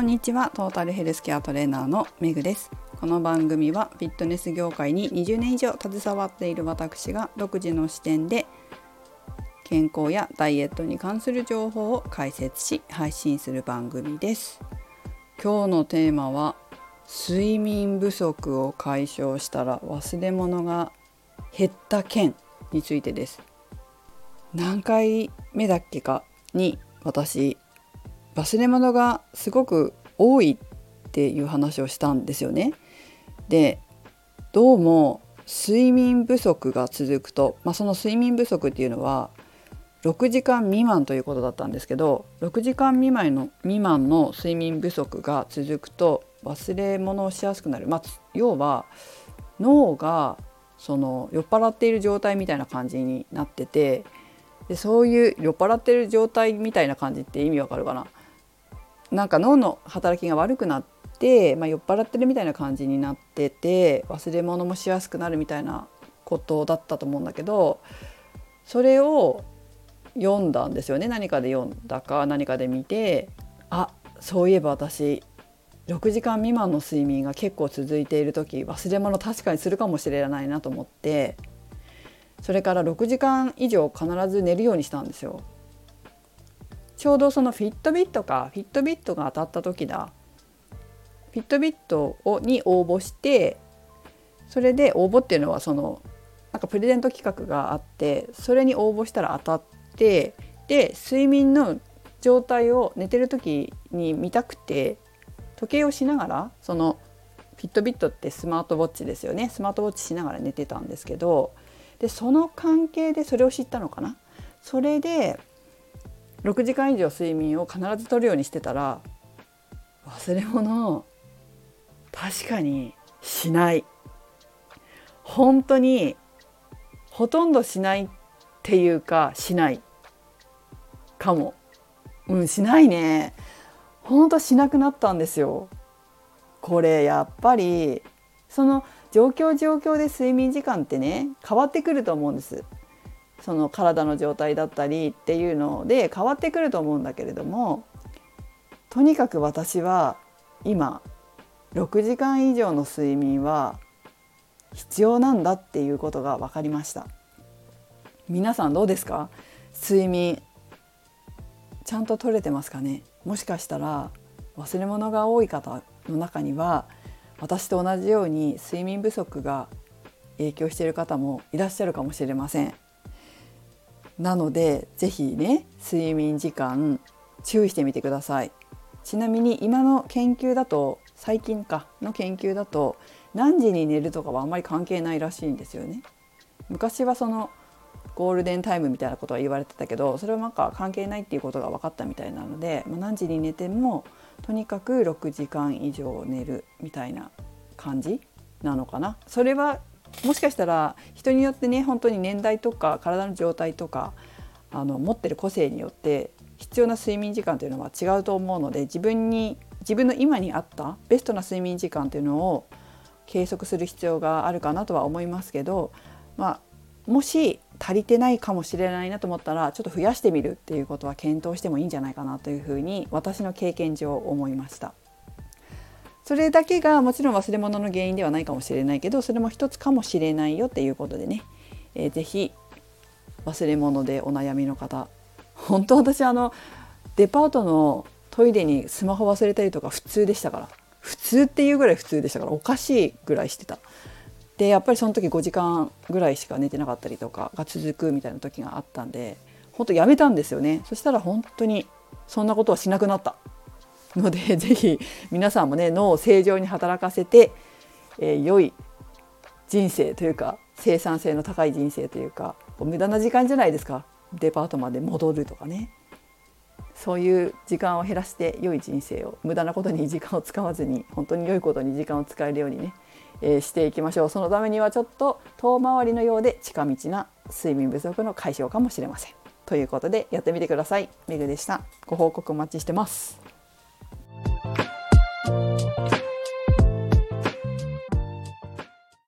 こんにちは。トータルヘルスケアトレーナーのめぐです。この番組はフィットネス業界に20年以上携わっている私が独自の視点で健康やダイエットに関する情報を解説し配信する番組です。今日のテーマは睡眠不足を解消したら忘れ物が減った件についてです。何回目だっけかに私忘れ物がすごく多いっていう話をしたんですよね。でどうも睡眠不足が続くと、まあ、その睡眠不足っていうのは6時間未満ということだったんですけど6時間未満の未満の睡眠不足が続くと忘れ物をしやすくなる、まあ、要は脳がその酔っ払っている状態みたいな感じになっててでそういう酔っ払ってる状態みたいな感じって意味わかるかな？なんか脳の働きが悪くなって、まあ、酔っ払ってるみたいな感じになってて忘れ物もしやすくなるみたいなことだったと思うんだけどそれを読んだんですよね何かで読んだか何かで見てあそういえば私6時間未満の睡眠が結構続いている時忘れ物確かにするかもしれないなと思ってそれから6時間以上必ず寝るようにしたんですよ。ちょうどそのフィットビットかフィットビットが当たった時だ。フィットビットをに応募してそれで応募っていうのはそのなんかプレゼント企画があってそれに応募したら当たってで睡眠の状態を寝てる時に見たくて時計をしながらそのフィットビットってスマートウォッチですよね。スマートウォッチしながら寝てたんですけどでその関係でそれを知ったのかな。それで6時間以上睡眠を必ずとるようにしてたら忘れ物確かにしない。本当にほとんどしないっていうかしない。かも。うんしないね。ほんとしなくなったんですよ。これやっぱりその状況状況で睡眠時間ってね変わってくると思うんです。その体の状態だったりっていうので変わってくると思うんだけれどもとにかく私は今6時間以上の睡眠は必要なんだっていうことが分かりました。皆さんどうですか？睡眠ちゃんと取れてますかね？もしかしたら忘れ物が多い方の中には私と同じように睡眠不足が影響している方もいらっしゃるかもしれません。なので是非ね睡眠時間注意してみてください。ちなみに今の研究だと最近かの研究だと何時に寝るとかはあんまり関係ないらしいんですよね。昔はそのゴールデンタイムみたいなことは言われてたけどそれはなんか関係ないっていうことが分かったみたいなので、まあ、何時に寝てもとにかく6時間以上寝るみたいな感じなのかな。それはもしかしたら人によってね本当に年代とか体の状態とかあの持ってる個性によって必要な睡眠時間というのは違うと思うので自分に自分の今に合ったベストな睡眠時間というのを計測する必要があるかなとは思いますけど、まあ、もし足りてないかもしれないなと思ったらちょっと増やしてみるっていうことは検討してもいいんじゃないかなというふうに私の経験上思いました。それだけがもちろん忘れ物の原因ではないかもしれないけどそれも一つかもしれないよっていうことでね、えー、ぜひ忘れ物でお悩みの方本当私あのデパートのトイレにスマホ忘れたりとか普通でしたから。普通っていうぐらい普通でしたからおかしいぐらいしてた。でやっぱりその時5時間ぐらいしか寝てなかったりとかが続くみたいな時があったんで本当やめたんですよね。そしたら本当にそんなことはしなくなった。ので 是非皆さんもね脳を正常に働かせて、えー、良い人生というか生産性の高い人生というか無駄な時間じゃないですか。デパートまで戻るとかね。そういう時間を減らして良い人生を無駄なことに時間を使わずに本当に良いことに時間を使えるようにねえー、していきましょう。そのためにはちょっと遠回りのようで近道な睡眠不足の解消かもしれません。ということでやってみてください。めぐでした。ご報告お待ちしてます。